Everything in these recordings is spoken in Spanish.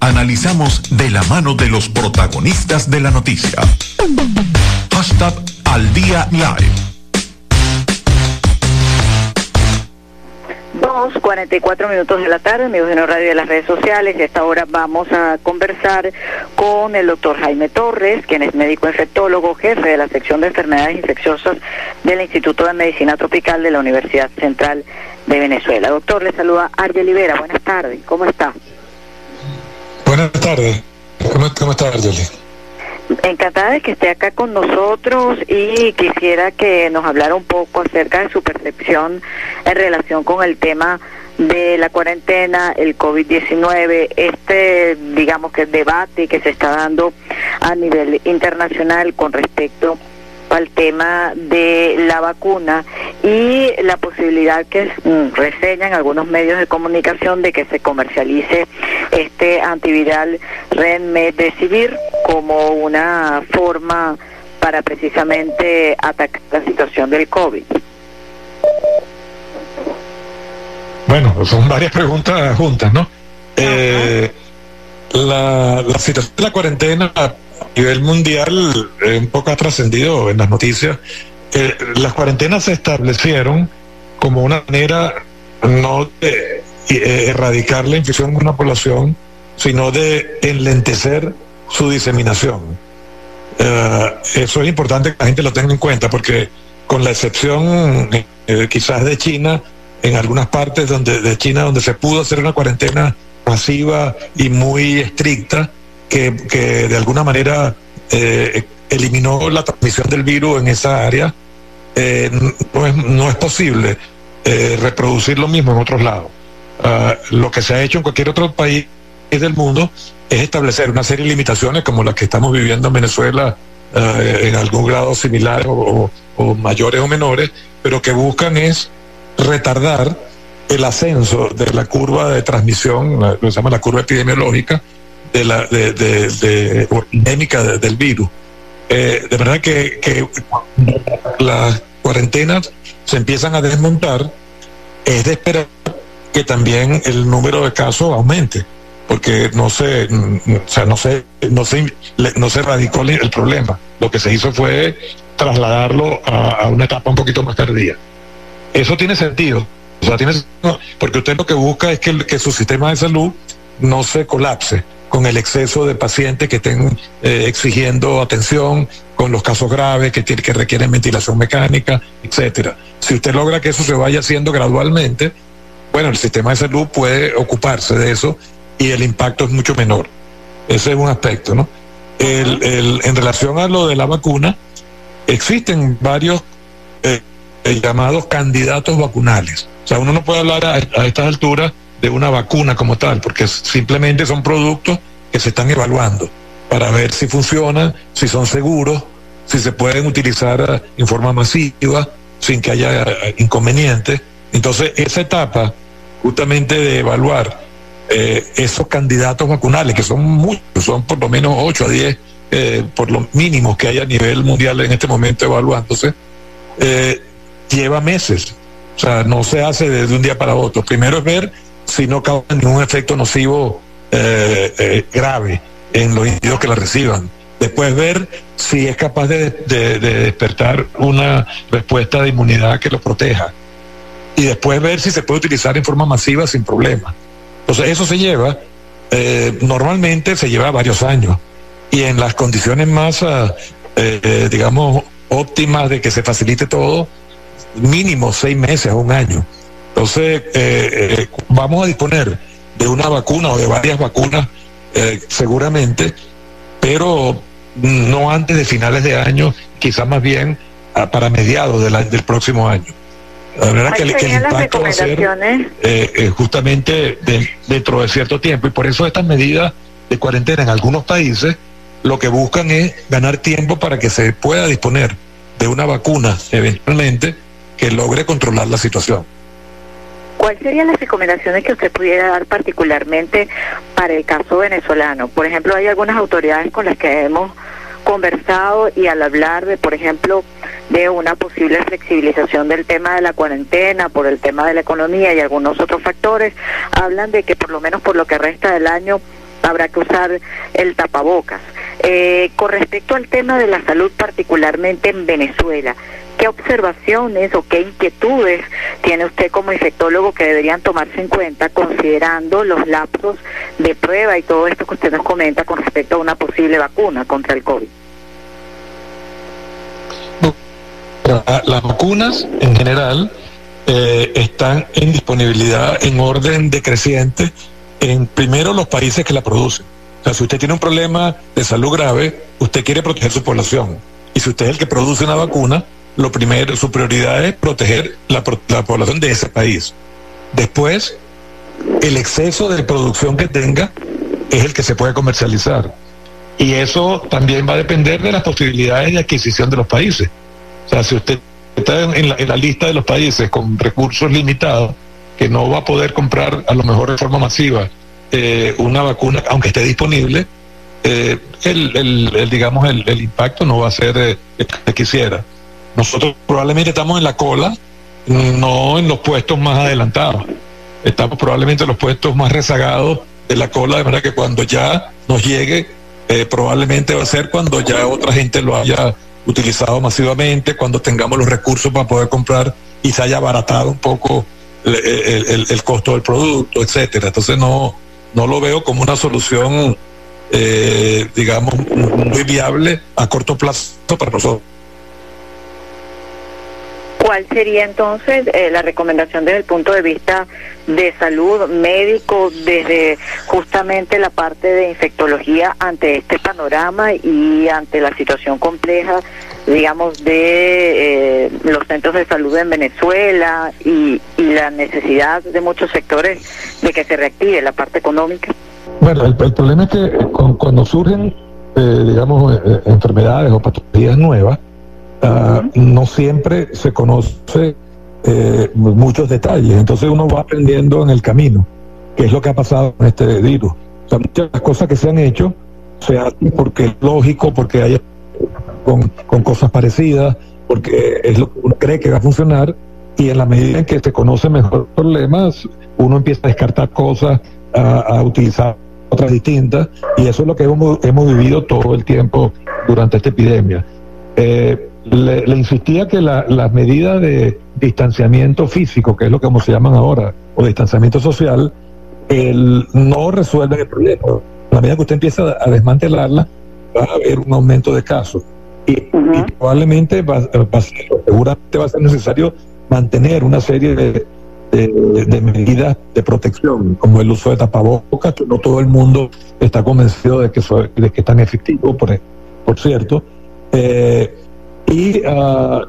Analizamos de la mano de los protagonistas de la noticia. Hashtag al día live. 2, 44 minutos de la tarde, amigos de radio de las redes sociales. Y esta hora vamos a conversar con el doctor Jaime Torres, quien es médico infectólogo, jefe de la sección de enfermedades infecciosas del Instituto de Medicina Tropical de la Universidad Central de Venezuela. Doctor, le saluda Arge Libera. Buenas tardes, ¿cómo está? Buenas tardes, ¿cómo, cómo está Argeli? Encantada de que esté acá con nosotros y quisiera que nos hablara un poco acerca de su percepción en relación con el tema de la cuarentena, el COVID-19, este, digamos que debate que se está dando a nivel internacional con respecto al tema de la vacuna y la posibilidad que mm, reseñan algunos medios de comunicación de que se comercialice este antiviral Remdesivir como una forma para precisamente atacar la situación del COVID. Bueno, son varias preguntas juntas, ¿no? Eh, la, la situación de la cuarentena nivel mundial eh, un poco trascendido en las noticias. Las cuarentenas se establecieron como una manera no de eh, erradicar la infección en una población, sino de enlentecer su diseminación. eso es importante que la gente lo tenga en cuenta porque con la excepción quizás de China, en algunas partes donde, de China donde se pudo hacer una cuarentena masiva y muy estricta, que, de alguna manera eh, eliminó la transmisión del virus en esa área, eh, no, es, no es posible eh, reproducir lo mismo en otros lados. Ah, lo que se ha hecho en cualquier otro país del mundo es establecer una serie de limitaciones como las que estamos viviendo en Venezuela ah, en algún grado similares o, mayores o menores, pero que buscan es retardar el ascenso de la curva de transmisión, lo que se llama la curva epidemiológica, de la de, de, endémica del virus. Eh, de verdad que, que las cuarentenas se empiezan a desmontar, es de esperar que también el número de casos aumente, porque no se, o sea, no se, no se, no se radicó el problema. Lo que se hizo fue trasladarlo a, una etapa un poquito más tardía. Eso tiene sentido. O sea, tiene, porque usted lo que busca es que, que su sistema de salud no se colapse con el exceso de pacientes que estén eh, exigiendo atención, con los casos graves que, tiene, que requieren ventilación mecánica, etcétera. Si usted logra que eso se vaya haciendo gradualmente, bueno, el sistema de salud puede ocuparse de eso y el impacto es mucho menor. Ese es un aspecto, ¿no? El, en relación a lo de la vacuna, existen varios eh, eh, llamados candidatos vacunales. O sea, uno no puede hablar a, a estas alturas de una vacuna como tal, porque simplemente son productos que se están evaluando para ver si funcionan, si son seguros, si se pueden utilizar eh, en forma masiva, sin que haya eh, inconvenientes. Entonces, esa etapa justamente de evaluar eh, esos candidatos vacunales, que son muchos, son por lo menos 8 a 10, por lo mínimo que hay a nivel mundial en este momento evaluándose, lleva meses. O sea, no se hace desde un día para otro. Primero es ver si no causa ningún efecto nocivo eh, eh, grave en los individuos que la reciban. Después ver si es capaz de, despertar una respuesta de inmunidad que lo proteja. Y después ver si se puede utilizar en forma masiva sin problema. Entonces eso se lleva, eh, normalmente se lleva varios años. Y en las condiciones más, ah, digamos, óptimas de que se facilite todo, mínimo seis meses o un año. Entonces, eh, eh, vamos a disponer de una vacuna o de varias vacunas eh, seguramente, pero no antes de finales de año, quizás más bien ah, para mediados del próximo año. La verdad que, el impacto va a ser justamente dentro de cierto tiempo y por eso estas medidas de cuarentena en algunos países lo que buscan es ganar tiempo para que se pueda disponer de una vacuna eventualmente que logre controlar la situación. ¿Cuáles serían las recomendaciones que usted pudiera dar particularmente para el caso venezolano? Por ejemplo, hay algunas autoridades con las que hemos conversado y al hablar de, por ejemplo, de una posible flexibilización del tema de la cuarentena, por el tema de la economía y algunos otros factores, hablan de que por lo menos por lo que resta del año habrá que usar el tapabocas. Eh, con respecto al tema de la salud, particularmente en Venezuela, ¿qué observaciones o qué inquietudes tiene usted como infectólogo que deberían tomarse en cuenta considerando los lapsos de prueba y todo esto que usted nos comenta con respecto a una posible vacuna contra el COVID? Las vacunas en general eh, están en disponibilidad en orden decreciente en primero los países que la producen. O sea, si usted tiene un problema de salud grave, usted quiere proteger su población. Y si usted es el que produce una vacuna, lo primero, su prioridad es proteger la, la población de ese país. Después, el exceso de producción que tenga es el que se puede comercializar. Y eso también va a depender de las posibilidades de adquisición de los países. O sea, si usted está en la, lista de los países con recursos limitados, que no va a poder comprar a lo mejor de forma masiva eh, una vacuna, aunque esté disponible, eh, el, digamos el, impacto no va a ser eh, el que quisiera. Nosotros probablemente estamos en la cola, no en los puestos más adelantados. Estamos probablemente en los puestos más rezagados de la cola, de manera que cuando ya nos llegue, probablemente va a ser cuando ya otra gente lo haya utilizado masivamente, cuando tengamos los recursos para poder comprar y se haya abaratado un poco el, costo del producto, etcétera. Entonces no, no lo veo como una solución, eh, digamos, muy viable a corto plazo para nosotros. ¿Cuál sería entonces eh, la recomendación desde el punto de vista de salud médico, desde justamente la parte de infectología ante este panorama y ante la situación compleja, digamos, de eh, los centros de salud en Venezuela y, la necesidad de muchos sectores de que se reactive la parte económica? Bueno, el, problema es que cuando surgen, eh, digamos, enfermedades o patologías nuevas, Ah, no siempre se conoce eh, muchos detalles, entonces uno va aprendiendo en el camino, qué es lo que ha pasado con este virus. O sea, muchas cosas que se han hecho se hacen porque es lógico, porque hay con, cosas parecidas, porque es lo que uno cree que va a funcionar, y en la medida en que se conoce mejor problemas, uno empieza a descartar cosas, a, utilizar otras distintas, y eso es lo que hemos, hemos vivido todo el tiempo durante esta epidemia. Eh, le, insistía que las medidas de distanciamiento físico, que es lo que se llaman ahora, o distanciamiento social, el, no resuelven el problema. A la medida que usted empieza a desmantelarla, va a haber un aumento de casos. Y, probablemente va, a ser, seguramente va a ser necesario mantener una serie de, de, medidas de protección, como el uso de tapabocas, que no todo el mundo está convencido de que, de que es tan efectivo, por, por cierto. Eh, y, uh,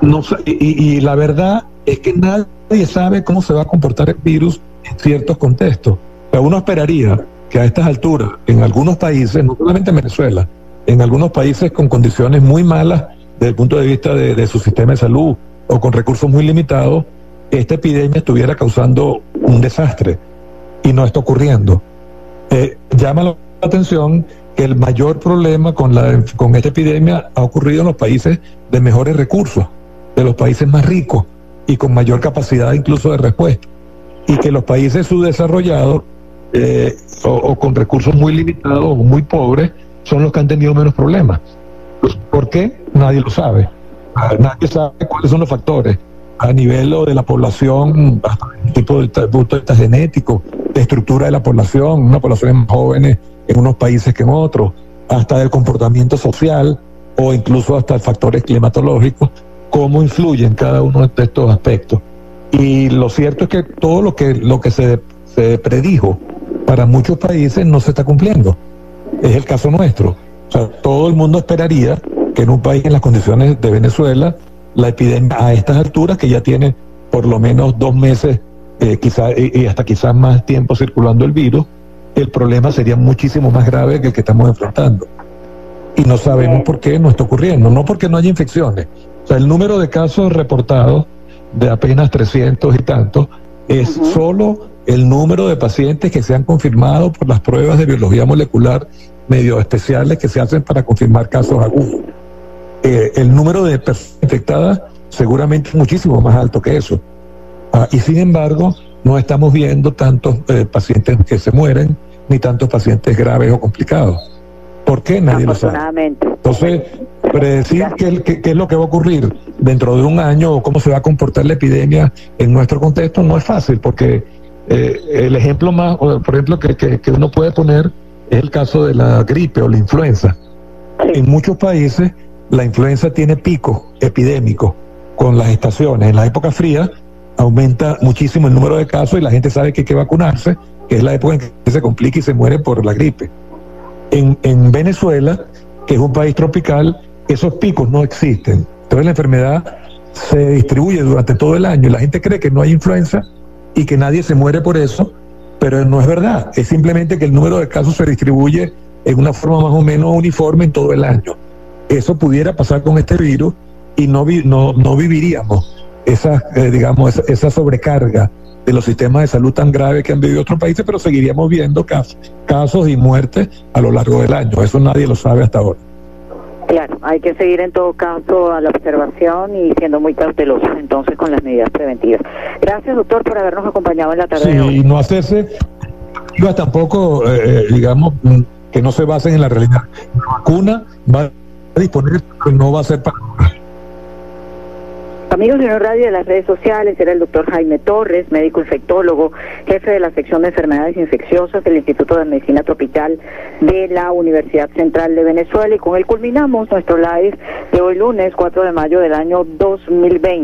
no, y, y, la verdad es que nadie sabe cómo se va a comportar el virus en ciertos contextos. Pero uno esperaría que a estas alturas, en algunos países, no solamente en Venezuela, en algunos países con condiciones muy malas desde el punto de vista de, su sistema de salud o con recursos muy limitados, esta epidemia estuviera causando un desastre y no está ocurriendo. Eh, llama la atención que el mayor problema con, la, con esta epidemia ha ocurrido en los países de mejores recursos, de los países más ricos y con mayor capacidad incluso de respuesta. Y que los países subdesarrollados eh, o, con recursos muy limitados o muy pobres son los que han tenido menos problemas. ¿Por qué? Nadie lo sabe. Ah, nadie sabe cuáles son los factores a nivel de la población, tipo de punto de vista genético, de estructura de la población, una población más jóvenes en unos países que en otros, hasta del comportamiento social o incluso hasta factores climatológicos, cómo influyen cada uno de estos aspectos. Y lo cierto es que todo lo que, lo que se predijo para muchos países no se está cumpliendo. Es el caso nuestro. O sea, todo el mundo esperaría que en un país en las condiciones de Venezuela, la epidemia a estas alturas, que ya tiene por lo menos dos meses, eh, quizá, y hasta quizás más tiempo circulando el virus, el problema sería muchísimo más grave que el que estamos enfrentando. Y no sabemos por qué no está ocurriendo, no porque no haya infecciones. O sea, el número de casos reportados de apenas 300 y tantos es solo el número de pacientes que se han confirmado por las pruebas de biología molecular medio especiales que se hacen para confirmar casos agudos. Eh, el número de personas infectadas seguramente es muchísimo más alto que eso. Ah, y sin embargo, no estamos viendo tantos eh, pacientes que se mueren, ni tantos pacientes graves o complicados. ¿Por qué? Nadie lo sabe. Entonces, predecir qué, qué, es lo que va a ocurrir dentro de un año o cómo se va a comportar la epidemia en nuestro contexto no es fácil, porque eh, el ejemplo más, por ejemplo, que, que, uno puede poner es el caso de la gripe o la influenza. En muchos países la influenza tiene picos epidémicos con las estaciones. En la época fría aumenta muchísimo el número de casos y la gente sabe que hay que vacunarse, que es la época en que se complica y se muere por la gripe. En, en Venezuela, que es un país tropical, esos picos no existen. Entonces la enfermedad se distribuye durante todo el año. La gente cree que no hay influenza y que nadie se muere por eso, pero no es verdad. Es simplemente que el número de casos se distribuye en una forma más o menos uniforme en todo el año. Eso pudiera pasar con este virus y no, no, no viviríamos esa, eh, digamos, esa, sobrecarga de los sistemas de salud tan grave que han vivido otros países, pero seguiríamos viendo casos, casos y muertes a lo largo del año. Eso nadie lo sabe hasta ahora. Claro, hay que seguir en todo caso a la observación y siendo muy cautelosos entonces con las medidas preventivas. Gracias, doctor, por habernos acompañado en la tarde. Sí, y no hacerse tampoco, eh, eh, digamos, que no se basen en la realidad. La vacuna va a disponer, pero no va a ser para Amigos de la radio de las redes sociales, era el doctor Jaime Torres, médico infectólogo, jefe de la sección de enfermedades infecciosas del Instituto de Medicina Tropical de la Universidad Central de Venezuela y con él culminamos nuestro live de hoy lunes 4 de mayo del año 2020.